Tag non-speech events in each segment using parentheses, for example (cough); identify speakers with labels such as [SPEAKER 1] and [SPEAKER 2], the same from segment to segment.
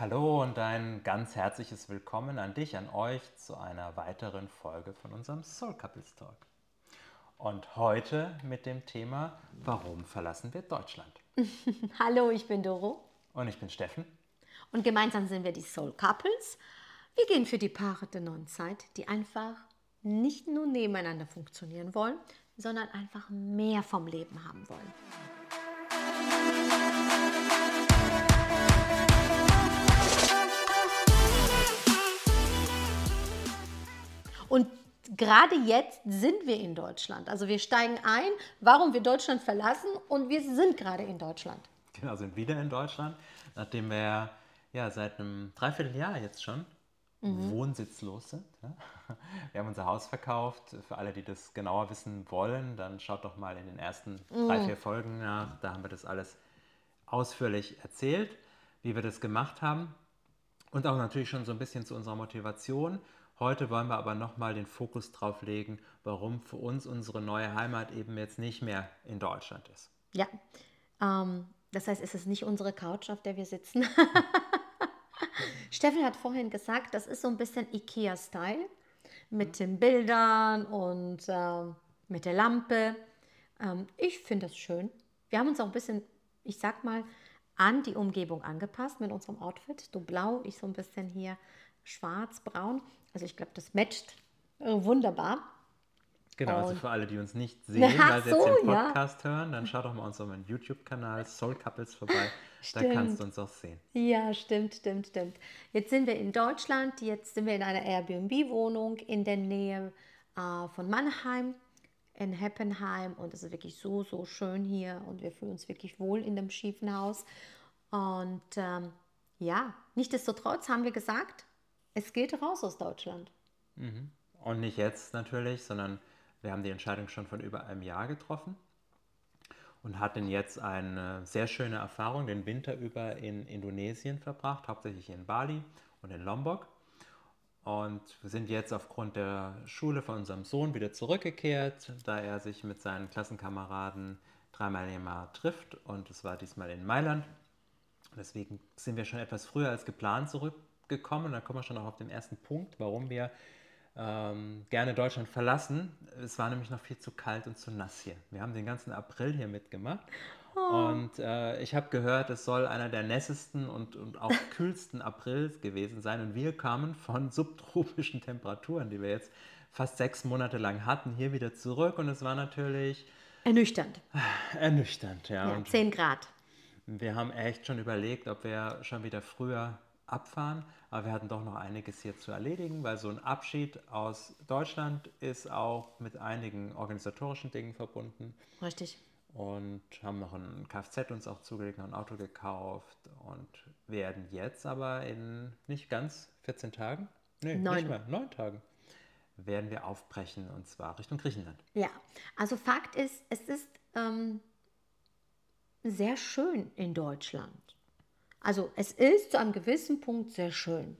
[SPEAKER 1] Hallo und ein ganz herzliches Willkommen an dich, an euch zu einer weiteren Folge von unserem Soul Couples Talk. Und heute mit dem Thema, warum verlassen wir Deutschland? (laughs)
[SPEAKER 2] Hallo, ich bin Doro.
[SPEAKER 1] Und ich bin Steffen.
[SPEAKER 2] Und gemeinsam sind wir die Soul Couples. Wir gehen für die Paare der neuen Zeit, die einfach nicht nur nebeneinander funktionieren wollen, sondern einfach mehr vom Leben haben wollen. Und gerade jetzt sind wir in Deutschland. Also wir steigen ein, warum wir Deutschland verlassen und wir sind gerade in Deutschland.
[SPEAKER 1] Genau, sind wieder in Deutschland, nachdem wir ja seit einem Dreivierteljahr jetzt schon mhm. wohnsitzlos sind. Ja? Wir haben unser Haus verkauft. Für alle, die das genauer wissen wollen, dann schaut doch mal in den ersten mhm. drei, vier Folgen nach. Da haben wir das alles ausführlich erzählt, wie wir das gemacht haben. Und auch natürlich schon so ein bisschen zu unserer Motivation Heute wollen wir aber nochmal den Fokus drauf legen, warum für uns unsere neue Heimat eben jetzt nicht mehr in Deutschland ist.
[SPEAKER 2] Ja, ähm, das heißt, es ist nicht unsere Couch, auf der wir sitzen. (laughs) Steffen hat vorhin gesagt, das ist so ein bisschen IKEA-Style mit den Bildern und äh, mit der Lampe. Ähm, ich finde das schön. Wir haben uns auch ein bisschen, ich sag mal, an die Umgebung angepasst mit unserem Outfit. Du blau, ich so ein bisschen hier schwarz, braun. Also ich glaube, das matcht äh, wunderbar.
[SPEAKER 1] Genau, also für alle, die uns nicht (laughs) sehen, weil sie so, jetzt den Podcast ja. hören, dann schau doch mal unseren YouTube-Kanal Soul Couples vorbei. da kannst du uns auch sehen.
[SPEAKER 2] Ja, stimmt, stimmt, stimmt. Jetzt sind wir in Deutschland, jetzt sind wir in einer Airbnb-Wohnung in der Nähe äh, von Mannheim in Heppenheim und es ist wirklich so, so schön hier und wir fühlen uns wirklich wohl in dem schiefen Haus. Und ähm, ja, nichtsdestotrotz haben wir gesagt, es geht raus aus Deutschland.
[SPEAKER 1] Mhm. Und nicht jetzt natürlich, sondern wir haben die Entscheidung schon von über einem Jahr getroffen und hatten jetzt eine sehr schöne Erfahrung den Winter über in Indonesien verbracht, hauptsächlich in Bali und in Lombok. Und wir sind jetzt aufgrund der Schule von unserem Sohn wieder zurückgekehrt, da er sich mit seinen Klassenkameraden dreimal im Jahr trifft. Und es war diesmal in Mailand. Deswegen sind wir schon etwas früher als geplant zurück gekommen. Da kommen wir schon auch auf den ersten Punkt, warum wir ähm, gerne Deutschland verlassen. Es war nämlich noch viel zu kalt und zu nass hier. Wir haben den ganzen April hier mitgemacht. Oh. Und äh, ich habe gehört, es soll einer der nässesten und, und auch (laughs) kühlsten Aprils gewesen sein. Und wir kamen von subtropischen Temperaturen, die wir jetzt fast sechs Monate lang hatten, hier wieder zurück. Und es war natürlich
[SPEAKER 2] ernüchternd.
[SPEAKER 1] Ernüchternd, ja.
[SPEAKER 2] ja 10 Grad.
[SPEAKER 1] Wir haben echt schon überlegt, ob wir schon wieder früher abfahren. Aber wir hatten doch noch einiges hier zu erledigen, weil so ein Abschied aus Deutschland ist auch mit einigen organisatorischen Dingen verbunden.
[SPEAKER 2] Richtig.
[SPEAKER 1] Und haben noch ein Kfz uns auch zugelegt, noch ein Auto gekauft und werden jetzt aber in nicht ganz 14 Tagen, nee, neun. nicht mehr, neun Tagen, werden wir aufbrechen und zwar Richtung Griechenland.
[SPEAKER 2] Ja, also Fakt ist, es ist ähm, sehr schön in Deutschland. Also es ist zu einem gewissen Punkt sehr schön.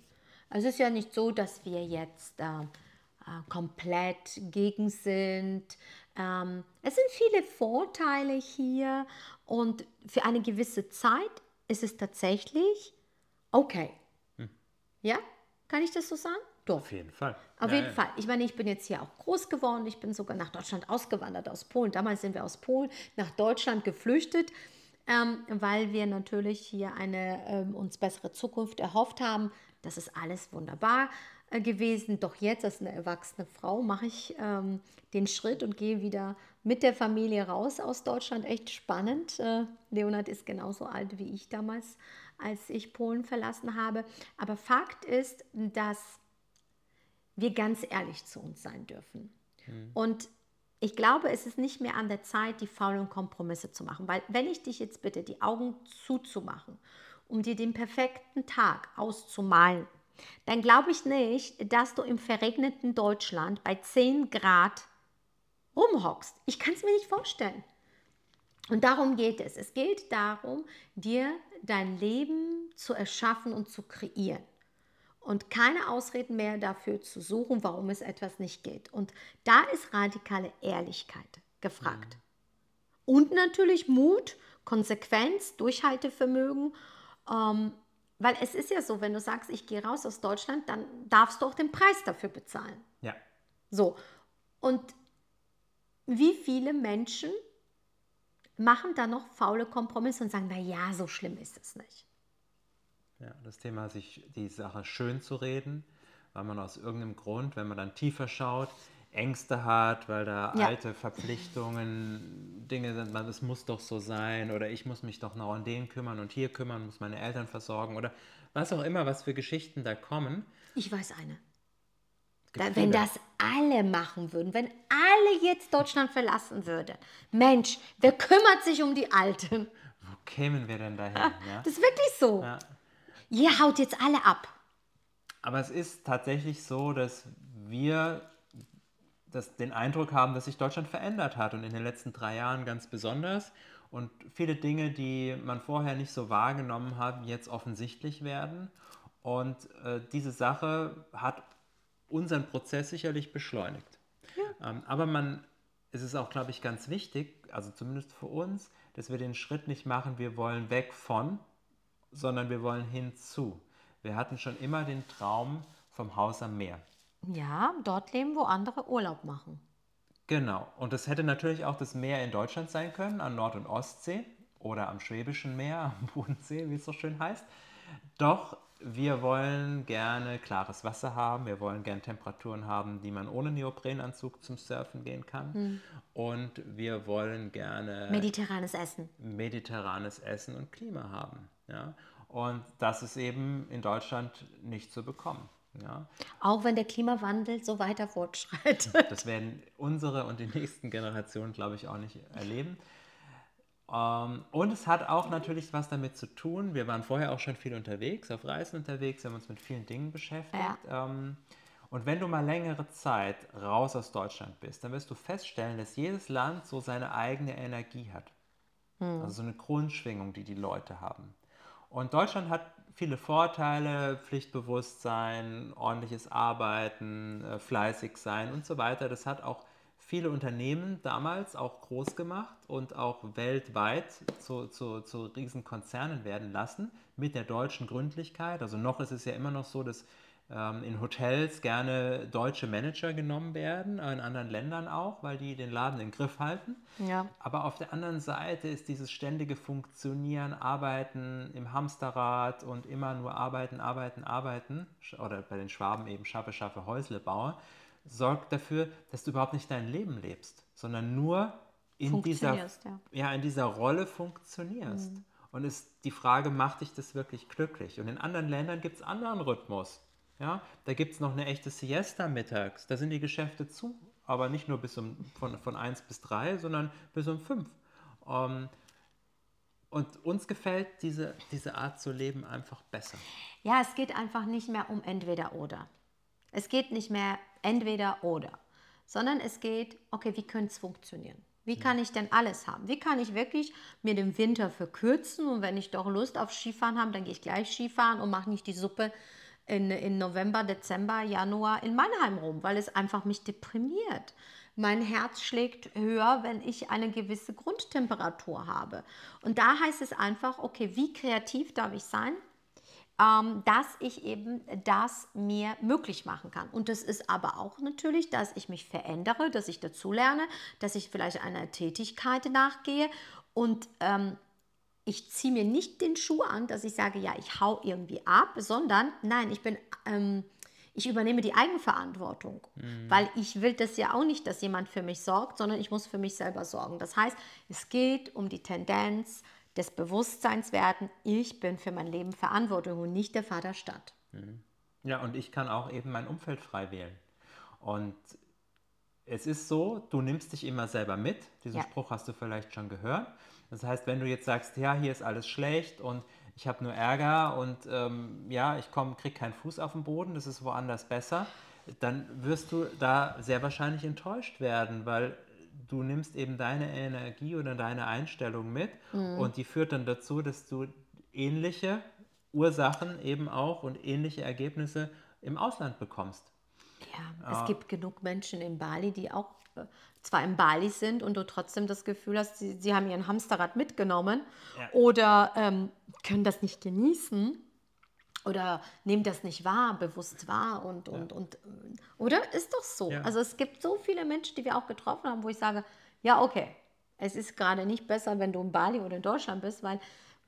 [SPEAKER 2] Es ist ja nicht so, dass wir jetzt äh, äh, komplett gegen sind. Ähm, es sind viele Vorteile hier und für eine gewisse Zeit ist es tatsächlich okay. Hm. Ja, kann ich das so sagen?
[SPEAKER 1] Doch. Auf jeden Fall.
[SPEAKER 2] Auf ja, jeden ja. Fall. Ich meine, ich bin jetzt hier auch groß geworden. Ich bin sogar nach Deutschland ausgewandert aus Polen. Damals sind wir aus Polen nach Deutschland geflüchtet ähm, weil wir natürlich hier eine ähm, uns bessere Zukunft erhofft haben. Das ist alles wunderbar äh, gewesen. Doch jetzt als eine erwachsene Frau mache ich ähm, den Schritt und gehe wieder mit der Familie raus aus Deutschland. Echt spannend. Äh, Leonard ist genauso alt wie ich damals, als ich Polen verlassen habe. Aber Fakt ist, dass wir ganz ehrlich zu uns sein dürfen. Mhm. Und ich glaube, es ist nicht mehr an der Zeit, die faulen Kompromisse zu machen. Weil wenn ich dich jetzt bitte, die Augen zuzumachen, um dir den perfekten Tag auszumalen, dann glaube ich nicht, dass du im verregneten Deutschland bei 10 Grad rumhockst. Ich kann es mir nicht vorstellen. Und darum geht es. Es geht darum, dir dein Leben zu erschaffen und zu kreieren und keine Ausreden mehr dafür zu suchen, warum es etwas nicht geht. Und da ist radikale Ehrlichkeit gefragt. Mhm. Und natürlich Mut, Konsequenz, Durchhaltevermögen. Ähm, weil es ist ja so, wenn du sagst, ich gehe raus aus Deutschland, dann darfst du auch den Preis dafür bezahlen.
[SPEAKER 1] Ja.
[SPEAKER 2] So. Und wie viele Menschen machen da noch faule Kompromisse und sagen, na ja, so schlimm ist es nicht.
[SPEAKER 1] Ja, das Thema, sich die Sache schön zu reden, weil man aus irgendeinem Grund, wenn man dann tiefer schaut, Ängste hat, weil da
[SPEAKER 2] Ja.
[SPEAKER 1] alte Verpflichtungen, Dinge sind, man, es muss doch so sein oder ich muss mich doch noch an den kümmern und hier kümmern, muss meine Eltern versorgen oder was auch immer, was für Geschichten da kommen.
[SPEAKER 2] Ich weiß eine. Da, wenn das alle machen würden, wenn alle jetzt Deutschland verlassen würden, Mensch, wer kümmert sich um die Alten?
[SPEAKER 1] Wo kämen wir denn dahin? Ja?
[SPEAKER 2] Das ist wirklich so.
[SPEAKER 1] Ja.
[SPEAKER 2] Ihr haut jetzt alle ab.
[SPEAKER 1] Aber es ist tatsächlich so, dass wir das, den Eindruck haben, dass sich Deutschland verändert hat und in den letzten drei Jahren ganz besonders. Und viele Dinge, die man vorher nicht so wahrgenommen hat, jetzt offensichtlich werden. Und äh, diese Sache hat unseren Prozess sicherlich beschleunigt. Ähm, aber man, es ist auch, glaube ich, ganz wichtig, also zumindest für uns, dass wir den Schritt nicht machen, wir wollen weg von, sondern wir wollen hinzu. Wir hatten schon immer den Traum vom Haus am Meer.
[SPEAKER 2] Ja, dort leben, wo andere Urlaub machen.
[SPEAKER 1] Genau. Und das hätte natürlich auch das Meer in Deutschland sein können, an Nord- und Ostsee oder am Schwäbischen Meer, am (laughs) Bodensee, wie es so schön heißt. Doch wir wollen gerne klares Wasser haben, wir wollen gerne Temperaturen haben, die man ohne Neoprenanzug zum Surfen gehen kann. Und wir wollen gerne
[SPEAKER 2] Mediterranes Essen.
[SPEAKER 1] mediterranes Essen und Klima haben. Ja? Und das ist eben in Deutschland nicht zu bekommen. Ja?
[SPEAKER 2] Auch wenn der Klimawandel so weiter fortschreitet.
[SPEAKER 1] Das werden unsere und die nächsten Generationen, glaube ich, auch nicht erleben. Ähm, und es hat auch natürlich was damit zu tun. Wir waren vorher auch schon viel unterwegs, auf Reisen unterwegs, wir haben uns mit vielen Dingen beschäftigt. Ähm, und wenn du mal längere Zeit raus aus Deutschland bist, dann wirst du feststellen, dass jedes Land so seine eigene Energie hat. Also so eine Grundschwingung, die die Leute haben. Und Deutschland hat viele Vorteile, Pflichtbewusstsein, ordentliches Arbeiten, äh, fleißig sein und so weiter. Das hat auch viele Unternehmen damals auch groß gemacht und auch weltweit zu, zu, zu Riesenkonzernen werden lassen mit der deutschen Gründlichkeit. Also noch ist es ja immer noch so, dass ähm, in Hotels gerne deutsche Manager genommen werden, in anderen Ländern auch, weil die den Laden im Griff halten.
[SPEAKER 2] Ja.
[SPEAKER 1] Aber auf der anderen Seite ist dieses ständige Funktionieren, Arbeiten im Hamsterrad und immer nur arbeiten, arbeiten, arbeiten, oder bei den Schwaben eben schaffe, schaffe, Häusle baue, sorgt dafür, dass du überhaupt nicht dein Leben lebst, sondern nur in dieser,
[SPEAKER 2] ja.
[SPEAKER 1] ja, in dieser Rolle funktionierst. Und ist die Frage, macht dich das wirklich glücklich? Und in anderen Ländern gibt es anderen Rhythmus. Ja, da gibt es noch eine echte Siesta mittags. Da sind die Geschäfte zu, aber nicht nur bis um, von, von 1 bis 3, sondern bis um 5. Ähm, und uns gefällt diese, diese Art zu leben einfach besser.
[SPEAKER 2] Ja, es geht einfach nicht mehr um entweder oder. Es geht nicht mehr entweder oder, sondern es geht, okay, wie könnte es funktionieren? Wie kann ich denn alles haben? Wie kann ich wirklich mir den Winter verkürzen und wenn ich doch Lust auf Skifahren habe, dann gehe ich gleich Skifahren und mache nicht die Suppe in, in November, Dezember, Januar in Mannheim rum, weil es einfach mich deprimiert. Mein Herz schlägt höher, wenn ich eine gewisse Grundtemperatur habe. Und da heißt es einfach, okay, wie kreativ darf ich sein? Ähm, dass ich eben das mir möglich machen kann. Und das ist aber auch natürlich, dass ich mich verändere, dass ich dazulerne, dass ich vielleicht einer Tätigkeit nachgehe und ähm, ich ziehe mir nicht den Schuh an, dass ich sage, ja, ich hau irgendwie ab, sondern nein, ich bin, ähm, ich übernehme die Eigenverantwortung, weil ich will das ja auch nicht, dass jemand für mich sorgt, sondern ich muss für mich selber sorgen. Das heißt, es geht um die Tendenz des Bewusstseins werden, ich bin für mein Leben verantwortlich und nicht der Vaterstadt.
[SPEAKER 1] Ja, und ich kann auch eben mein Umfeld frei wählen. Und es ist so, du nimmst dich immer selber mit. Diesen
[SPEAKER 2] Ja.
[SPEAKER 1] Spruch hast du vielleicht schon gehört. Das heißt, wenn du jetzt sagst, ja, hier ist alles schlecht und ich habe nur Ärger und ähm, ja, ich komm, krieg keinen Fuß auf den Boden, das ist woanders besser, dann wirst du da sehr wahrscheinlich enttäuscht werden, weil du nimmst eben deine Energie oder deine Einstellung mit und die führt dann dazu, dass du ähnliche Ursachen eben auch und ähnliche Ergebnisse im Ausland bekommst.
[SPEAKER 2] Ja, es gibt genug Menschen in Bali, die auch äh, zwar in Bali sind und du trotzdem das Gefühl hast, sie, sie haben ihren Hamsterrad mitgenommen
[SPEAKER 1] Ja.
[SPEAKER 2] oder ähm, können das nicht genießen. Oder nehmen das nicht wahr, bewusst wahr und, und, und, oder? Ist doch so.
[SPEAKER 1] Ja.
[SPEAKER 2] Also es gibt so viele Menschen, die wir auch getroffen haben, wo ich sage, ja, okay, es ist gerade nicht besser, wenn du in Bali oder in Deutschland bist, weil,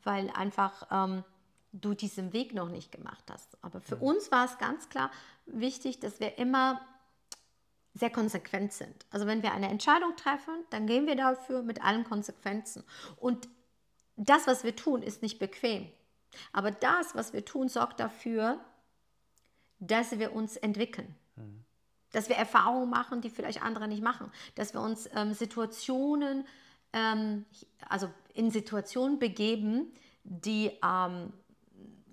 [SPEAKER 2] weil einfach ähm, du diesen Weg noch nicht gemacht hast. Aber für uns war es ganz klar wichtig, dass wir immer sehr konsequent sind. Also wenn wir eine Entscheidung treffen, dann gehen wir dafür mit allen Konsequenzen. Und das, was wir tun, ist nicht bequem. Aber das, was wir tun, sorgt dafür, dass wir uns entwickeln. Dass wir Erfahrungen machen, die vielleicht andere nicht machen. Dass wir uns ähm, Situationen, ähm, also in Situationen begeben, die ähm,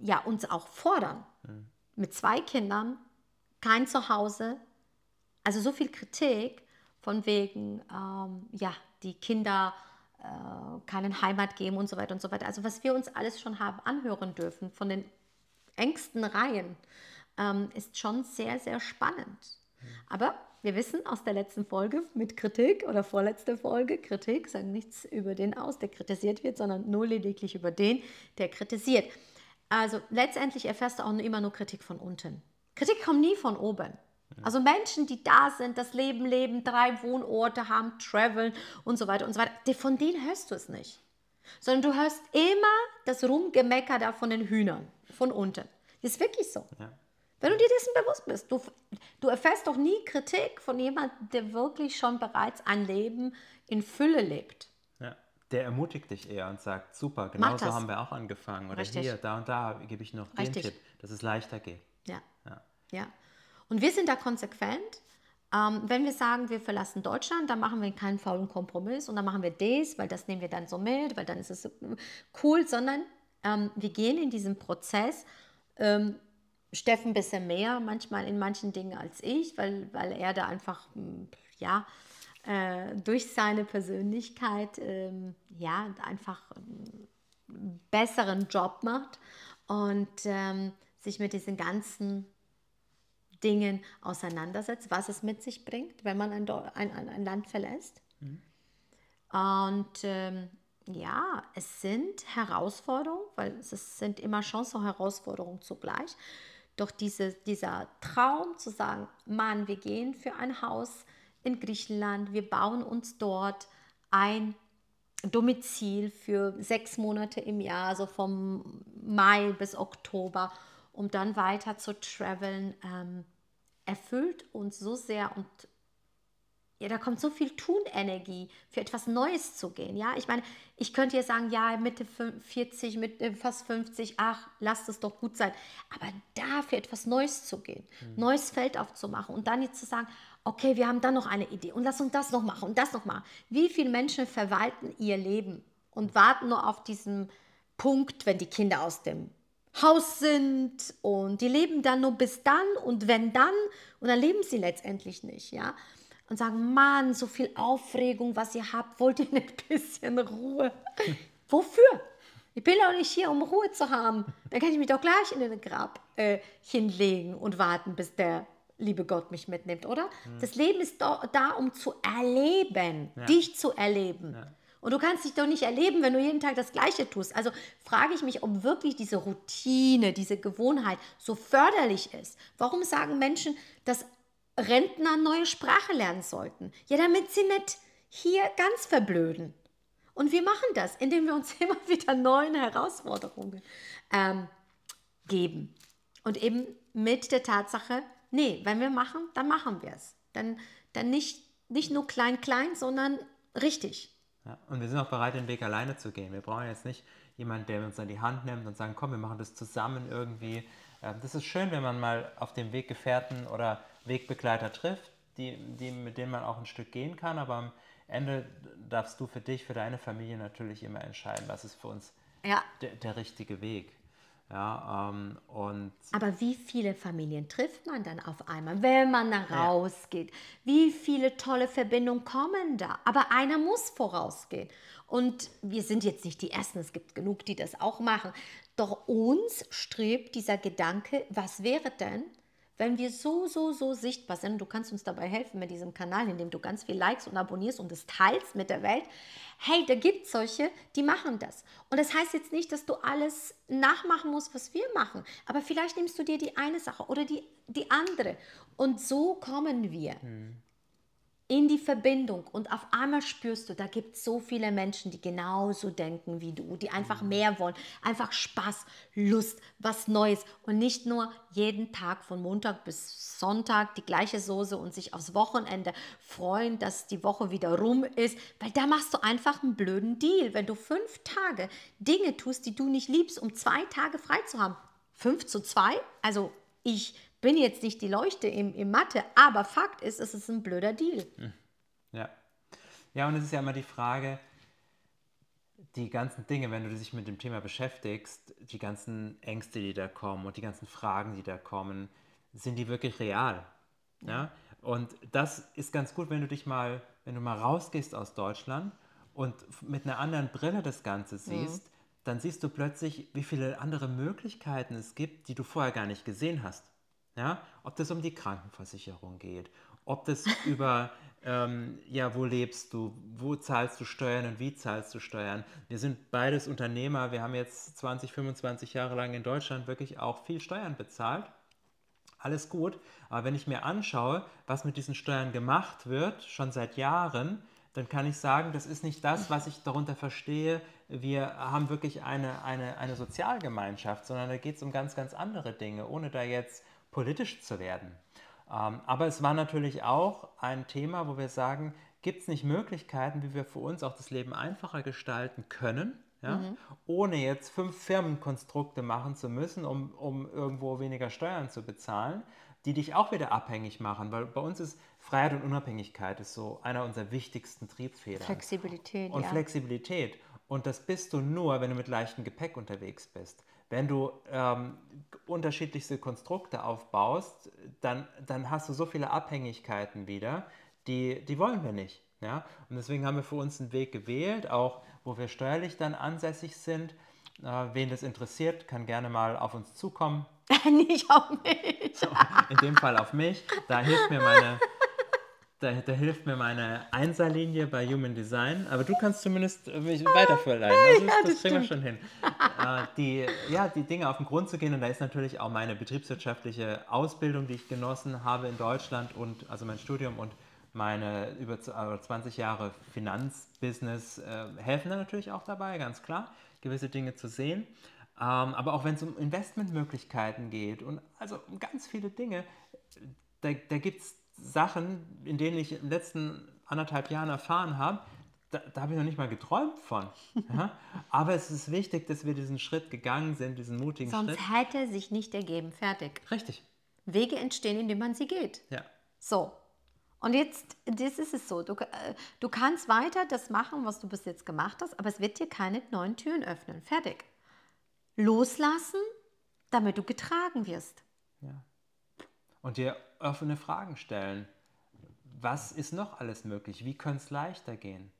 [SPEAKER 2] ja, uns auch fordern. Mit zwei Kindern, kein Zuhause, also so viel Kritik von wegen, ähm, ja, die Kinder keinen Heimat geben und so weiter und so weiter. Also was wir uns alles schon haben anhören dürfen von den engsten Reihen, ähm, ist schon sehr, sehr spannend. Aber wir wissen aus der letzten Folge mit Kritik oder vorletzte Folge, Kritik sagt nichts über den aus, der kritisiert wird, sondern nur lediglich über den, der kritisiert. Also letztendlich erfährst du auch immer nur Kritik von unten. Kritik kommt nie von oben. Also Menschen, die da sind, das Leben leben, drei Wohnorte haben, traveln und so weiter und so weiter, von denen hörst du es nicht. Sondern du hörst immer das Rumgemecker da von den Hühnern, von unten. Das ist wirklich so.
[SPEAKER 1] Ja.
[SPEAKER 2] Wenn du dir dessen bewusst bist, du, du erfährst doch nie Kritik von jemandem, der wirklich schon bereits ein Leben in Fülle lebt.
[SPEAKER 1] Ja. Der ermutigt dich eher und sagt, super, genau so haben wir auch angefangen. Oder
[SPEAKER 2] Richtig.
[SPEAKER 1] hier, da und da gebe ich noch
[SPEAKER 2] Richtig.
[SPEAKER 1] den Tipp, dass es leichter geht.
[SPEAKER 2] Ja.
[SPEAKER 1] Ja.
[SPEAKER 2] Ja. Und wir sind da konsequent. Ähm, wenn wir sagen, wir verlassen Deutschland, dann machen wir keinen faulen Kompromiss und dann machen wir das, weil das nehmen wir dann so mit, weil dann ist es cool, sondern ähm, wir gehen in diesen Prozess. Ähm, Steffen ein bisschen mehr, manchmal in manchen Dingen als ich, weil, weil er da einfach, mh, ja, äh, durch seine Persönlichkeit, ähm, ja, einfach einen besseren Job macht und ähm, sich mit diesen ganzen Dingen auseinandersetzt, was es mit sich bringt, wenn man ein, ein, ein, Land verlässt. Und ähm, ja, es sind Herausforderungen, weil es sind immer Chancen und Herausforderungen zugleich. Doch diese, dieser Traum zu sagen, Mann, wir gehen für ein Haus in Griechenland, wir bauen uns dort ein Domizil für sechs Monate im Jahr, so vom Mai bis Oktober, um dann weiter zu traveln, ähm, erfüllt uns so sehr und ja, da kommt so viel Tunenergie, für etwas Neues zu gehen. Ja, ich meine, ich könnte jetzt sagen, ja, Mitte fün- 40, Mitte fast 50, ach, lasst es doch gut sein. Aber da für etwas Neues zu gehen, neues Feld aufzumachen und dann jetzt zu sagen, okay, wir haben dann noch eine Idee und lass uns das noch machen und das noch machen. Wie viele Menschen verwalten ihr Leben und warten nur auf diesen Punkt, wenn die Kinder aus dem Haus sind und die leben dann nur bis dann und wenn dann und dann leben sie letztendlich nicht, ja. Und sagen, Mann, so viel Aufregung, was ihr habt, wollt ihr nicht ein (laughs) bisschen Ruhe? Wofür? Ich bin doch nicht hier, um Ruhe zu haben. Dann kann ich mich doch gleich in den Grab äh, hinlegen und warten, bis der liebe Gott mich mitnimmt, oder? Das Leben ist doch da, um zu erleben, dich zu erleben. Und du kannst dich doch nicht erleben, wenn du jeden Tag das Gleiche tust. Also frage ich mich, ob wirklich diese Routine, diese Gewohnheit so förderlich ist. Warum sagen Menschen, dass Rentner neue Sprache lernen sollten? Ja, damit sie nicht hier ganz verblöden. Und wir machen das, indem wir uns (laughs) immer wieder neuen Herausforderungen ähm, geben. Und eben mit der Tatsache, nee, wenn wir machen, dann machen wir es. Dann, dann nicht, nicht nur klein, klein, sondern richtig.
[SPEAKER 1] Ja, und wir sind auch bereit, den Weg alleine zu gehen. Wir brauchen jetzt nicht jemanden, der uns an die Hand nimmt und sagen, komm, wir machen das zusammen irgendwie. Ähm, Das ist schön, wenn man mal auf dem Weg Gefährten oder Wegbegleiter trifft, die, die, mit denen man auch ein Stück gehen kann. Aber am Ende darfst du für dich, für deine Familie natürlich immer entscheiden, was ist für uns
[SPEAKER 2] Ja.
[SPEAKER 1] der, der richtige Weg. Ja, ähm, und
[SPEAKER 2] Aber wie viele Familien trifft man dann auf einmal, wenn man da rausgeht? Wie viele tolle Verbindungen kommen da? Aber einer muss vorausgehen. Und wir sind jetzt nicht die Ersten, es gibt genug, die das auch machen. Doch uns strebt dieser Gedanke, was wäre denn, wenn wir so, so, so sichtbar sind, du kannst uns dabei helfen mit diesem Kanal, indem du ganz viel likes und abonnierst und es teilst mit der Welt. Hey, da gibt es solche, die machen das. Und das heißt jetzt nicht, dass du alles nachmachen musst, was wir machen. Aber vielleicht nimmst du dir die eine Sache oder die, die andere. Und so kommen wir. Hm in die Verbindung und auf einmal spürst du, da gibt es so viele Menschen, die genauso denken wie du, die einfach mhm. mehr wollen, einfach Spaß, Lust, was Neues. Und nicht nur jeden Tag von Montag bis Sonntag die gleiche Soße und sich aufs Wochenende freuen, dass die Woche wieder rum ist, weil da machst du einfach einen blöden Deal, wenn du fünf Tage Dinge tust, die du nicht liebst, um zwei Tage frei zu haben. Fünf zu zwei, also ich bin jetzt nicht die Leuchte im, im Mathe, aber Fakt ist, es ist ein blöder Deal. Hm.
[SPEAKER 1] Ja. Ja, und es ist ja immer die Frage, die ganzen Dinge, wenn du dich mit dem Thema beschäftigst, die ganzen Ängste, die da kommen und die ganzen Fragen, die da kommen, sind die wirklich real? Ja? Und das ist ganz gut, wenn du dich mal, wenn du mal rausgehst aus Deutschland und mit einer anderen Brille das Ganze mhm. siehst, mhm. dann siehst du plötzlich, wie viele andere Möglichkeiten es gibt, die du vorher gar nicht gesehen hast. Ja? Ob das um die Krankenversicherung geht, ob das (laughs) über, ähm, ja, wo lebst du, wo zahlst du Steuern und wie zahlst du Steuern. Wir sind beides Unternehmer, wir haben jetzt 20, 25 Jahre lang in Deutschland wirklich auch viel Steuern bezahlt. Alles gut, aber wenn ich mir anschaue, was mit diesen Steuern gemacht wird, schon seit Jahren, dann kann ich sagen, das ist nicht das, was ich darunter verstehe, wir haben wirklich eine, eine, eine Sozialgemeinschaft, sondern da geht es um ganz, ganz andere Dinge, ohne da jetzt politisch zu werden. Ähm, aber es war natürlich auch ein Thema, wo wir sagen, gibt es nicht Möglichkeiten, wie wir für uns auch das Leben einfacher gestalten können, ja? Mhm. ohne jetzt fünf Firmenkonstrukte machen zu müssen, um, um irgendwo weniger Steuern zu bezahlen, die dich auch wieder abhängig machen, weil bei uns ist Freiheit und Unabhängigkeit ist so einer unserer wichtigsten Triebfedern.
[SPEAKER 2] Flexibilität.
[SPEAKER 1] Und ja. Flexibilität. Und das bist du nur, wenn du mit leichtem Gepäck unterwegs bist. Wenn du ähm, unterschiedlichste Konstrukte aufbaust, dann, dann hast du so viele Abhängigkeiten wieder, die, die wollen wir nicht. Ja? Und deswegen haben wir für uns einen Weg gewählt, auch wo wir steuerlich dann ansässig sind. Äh, wen das interessiert, kann gerne mal auf uns zukommen. (laughs)
[SPEAKER 2] nicht auf mich.
[SPEAKER 1] So, in dem Fall auf mich. Da hilft mir meine (laughs) da, da, hilft mir meine Einserlinie bei Human Design, aber du kannst zumindest mich weiterverleihen. Also das, ja, das, das kriegen wir schon hin. äh, die, ja, die Dinge auf den Grund zu gehen und da ist natürlich auch meine betriebswirtschaftliche Ausbildung, die ich genossen habe in Deutschland und also mein Studium und meine über 20 Jahre Finanzbusiness äh, helfen da natürlich auch dabei, ganz klar, gewisse Dinge zu sehen. Ähm, aber auch wenn es um Investmentmöglichkeiten geht und also um ganz viele Dinge, da, da gibt es Sachen, in denen ich in den letzten anderthalb Jahren erfahren habe, da, da habe ich noch nicht mal geträumt von. (laughs) Ja? Aber es ist wichtig, dass wir diesen Schritt gegangen sind, diesen mutigen
[SPEAKER 2] Sonst
[SPEAKER 1] Schritt.
[SPEAKER 2] Sonst hätte sich nicht ergeben. Fertig.
[SPEAKER 1] Richtig.
[SPEAKER 2] Wege entstehen, indem man sie geht.
[SPEAKER 1] Ja.
[SPEAKER 2] So. Und jetzt, das ist es so. Du, äh, du kannst weiter das machen, was du bis jetzt gemacht hast, aber es wird dir keine neuen Türen öffnen. Fertig. Loslassen, damit du getragen wirst.
[SPEAKER 1] Ja. Und dir offene Fragen stellen. Was ist noch alles möglich? Wie könnte es leichter gehen?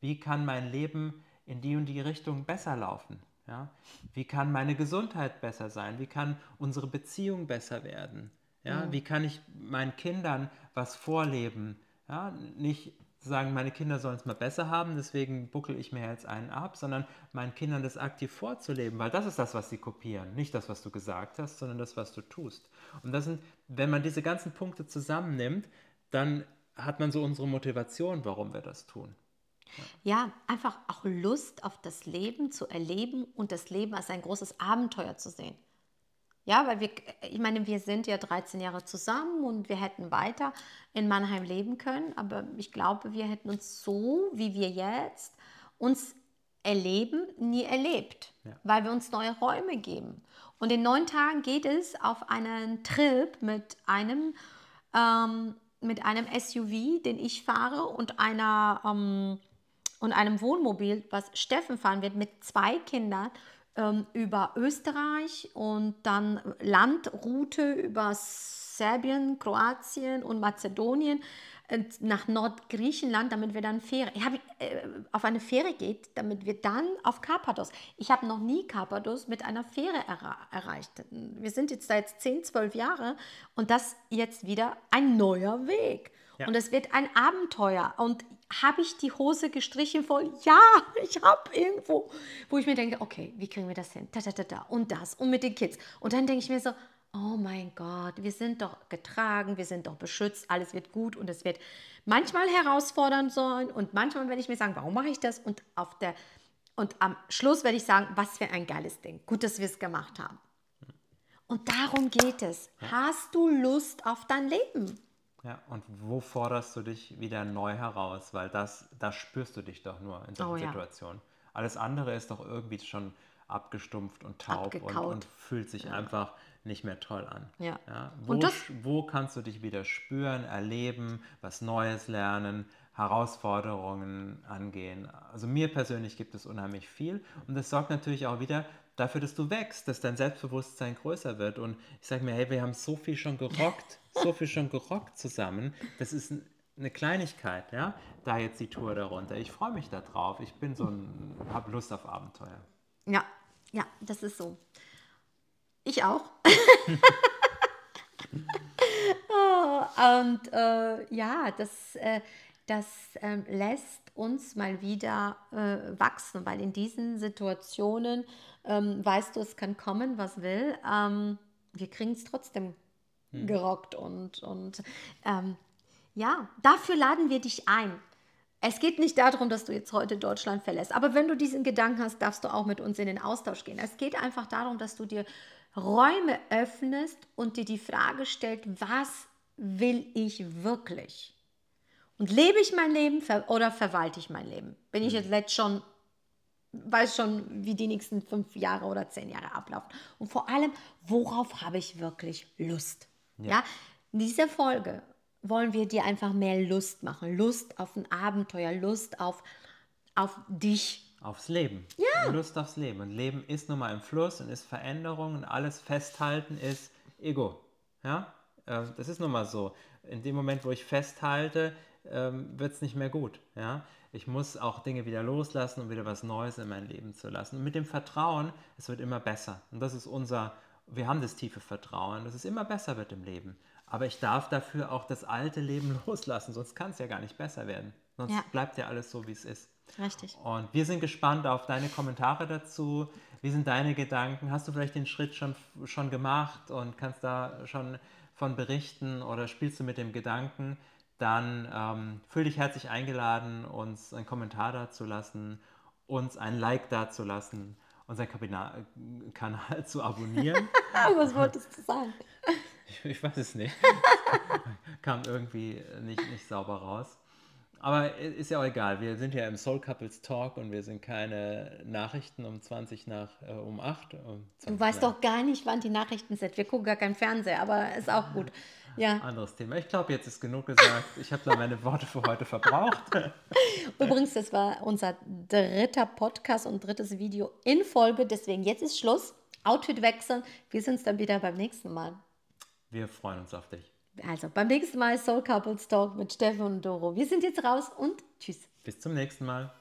[SPEAKER 1] Wie kann mein Leben in die und die Richtung besser laufen? Ja? Wie kann meine Gesundheit besser sein? Wie kann unsere Beziehung besser werden? Ja? Mhm. Wie kann ich meinen Kindern was vorleben? Ja? Nicht sagen, meine Kinder sollen es mal besser haben, deswegen buckel ich mir jetzt einen ab, sondern meinen Kindern das aktiv vorzuleben, weil das ist das, was sie kopieren. Nicht das, was du gesagt hast, sondern das, was du tust. Und das sind, wenn man diese ganzen Punkte zusammennimmt, dann hat man so unsere Motivation, warum wir das tun.
[SPEAKER 2] Ja. ja, einfach auch Lust auf das Leben zu erleben und das Leben als ein großes Abenteuer zu sehen. Ja, weil wir, ich meine, wir sind ja 13 Jahre zusammen und wir hätten weiter in Mannheim leben können, aber ich glaube, wir hätten uns so, wie wir jetzt uns erleben, nie erlebt, ja. weil wir uns neue Räume geben. Und in neun Tagen geht es auf einen Trip mit einem, ähm, mit einem SUV, den ich fahre, und einer ähm, und einem Wohnmobil, was Steffen fahren wird, mit zwei Kindern ähm, über Österreich und dann Landroute über Serbien, Kroatien und Mazedonien. äh, nach Nordgriechenland, damit wir dann Fähre, ich hab, äh, auf eine Fähre geht, damit wir dann auf Karpathos. Ich habe noch nie Karpathos mit einer Fähre erra- erreicht. Wir sind jetzt seit 10, 12 Jahre und das jetzt wieder ein neuer Weg.
[SPEAKER 1] Ja.
[SPEAKER 2] Und es wird ein Abenteuer. Und habe ich die Hose gestrichen voll? Ja, ich habe irgendwo, wo ich mir denke, okay, wie kriegen wir das hin? Da, da, da, da. Und das. Und mit den Kids. Und dann denke ich mir so, oh mein Gott, wir sind doch getragen, wir sind doch beschützt, alles wird gut und es wird manchmal herausfordernd sein und manchmal werde ich mir sagen, warum mache ich das? Und auf der und am Schluss werde ich sagen, was für ein geiles Ding. Gut, dass wir es gemacht haben. Und darum geht es. Hast du Lust auf dein Leben?
[SPEAKER 1] Ja, und wo forderst du dich wieder neu heraus? Weil das, da spürst du dich doch nur in solchen
[SPEAKER 2] Oh ja.
[SPEAKER 1] Situationen. Alles andere ist doch irgendwie schon abgestumpft und taub und, und fühlt sich einfach nicht mehr toll an.
[SPEAKER 2] Ja.
[SPEAKER 1] wo,
[SPEAKER 2] Und das-
[SPEAKER 1] sch- wo kannst du dich wieder spüren, erleben, was Neues lernen, Herausforderungen angehen? Also mir persönlich gibt es unheimlich viel und das sorgt natürlich auch wieder dafür, dass du wächst, dass dein Selbstbewusstsein größer wird. Und ich sage mir, hey, wir haben so viel schon gerockt, so viel schon gerockt zusammen. Das ist ein, eine Kleinigkeit, ja, da jetzt die Tour darunter. Ich freue mich da drauf. Ich bin so ein, habe Lust auf Abenteuer.
[SPEAKER 2] Ja, ja, das ist so. Ich auch. Oh, (laughs) (laughs) und äh, ja, das, äh, das ähm, lässt uns mal wieder äh, wachsen, weil in diesen Situationen, ähm, weißt du, es kann kommen, was will, ähm, wir kriegen es trotzdem gerockt und, und ähm, ja, dafür laden wir dich ein. Es geht nicht darum, dass du jetzt heute Deutschland verlässt. Aber wenn du diesen Gedanken hast, darfst du auch mit uns in den Austausch gehen. Es geht einfach darum, dass du dir Räume öffnest und dir die Frage stellst, was will ich wirklich? Und lebe ich mein Leben oder verwalte ich mein Leben? Bin ich jetzt letzt schon, weiß schon, wie die nächsten fünf Jahre oder zehn Jahre ablaufen? Und vor allem, worauf habe ich wirklich Lust? Ja, in dieser Folge wollen wir dir einfach mehr Lust machen. Lust auf ein Abenteuer, Lust auf, auf dich.
[SPEAKER 1] Aufs Leben. Ja. Lust aufs Leben. Und Leben ist nun mal im Fluss und ist Veränderung und alles Festhalten ist Ego. Ja? Äh, Das ist nun mal so. In dem Moment, wo ich festhalte, wird es nicht mehr gut. Ja? Ich muss auch Dinge wieder loslassen, um wieder was Neues in mein Leben zu lassen. Und mit dem Vertrauen, es wird immer besser. Und das ist unser, wir haben das tiefe Vertrauen, dass es immer besser wird im Leben. Aber ich darf dafür auch das alte Leben (laughs) loslassen, sonst kann es ja gar nicht besser werden. Sonst
[SPEAKER 2] Ja.
[SPEAKER 1] bleibt ja alles so, wie es ist.
[SPEAKER 2] Richtig.
[SPEAKER 1] Und wir sind gespannt auf deine Kommentare dazu. Wie sind deine Gedanken? Hast du vielleicht den Schritt schon, schon gemacht und kannst da schon von berichten oder spielst du mit dem Gedanken? Dann ähm, fühl dich herzlich eingeladen, uns einen Kommentar dazu lassen, uns ein Like dazu lassen, unseren Kabina Kanal (laughs) zu abonnieren. (laughs)
[SPEAKER 2] was wolltest du sagen?
[SPEAKER 1] Ich, ich weiß es nicht. Kam irgendwie nicht, nicht sauber raus. Aber ist ja auch egal. Wir sind ja im Soul Couples Talk und wir sind keine Nachrichten um 20 nach äh, um 8. Um 20
[SPEAKER 2] Du weißt
[SPEAKER 1] nach-
[SPEAKER 2] doch gar nicht, wann die Nachrichten sind. Wir gucken gar keinen Fernseher, aber ist auch gut. Ja.
[SPEAKER 1] Anderes Thema. Ich glaube, jetzt ist genug gesagt. Ich habe da meine Worte für heute verbraucht. (laughs)
[SPEAKER 2] Übrigens, das war unser dritter Podcast und drittes Video in Folge. Deswegen jetzt ist Schluss. Outfit wechseln. Wir sind es dann wieder beim nächsten Mal.
[SPEAKER 1] Wir freuen uns auf dich.
[SPEAKER 2] Also beim nächsten Mal Soul Couples Talk mit Steffen und Doro. Wir sind jetzt raus und tschüss.
[SPEAKER 1] Bis zum nächsten Mal.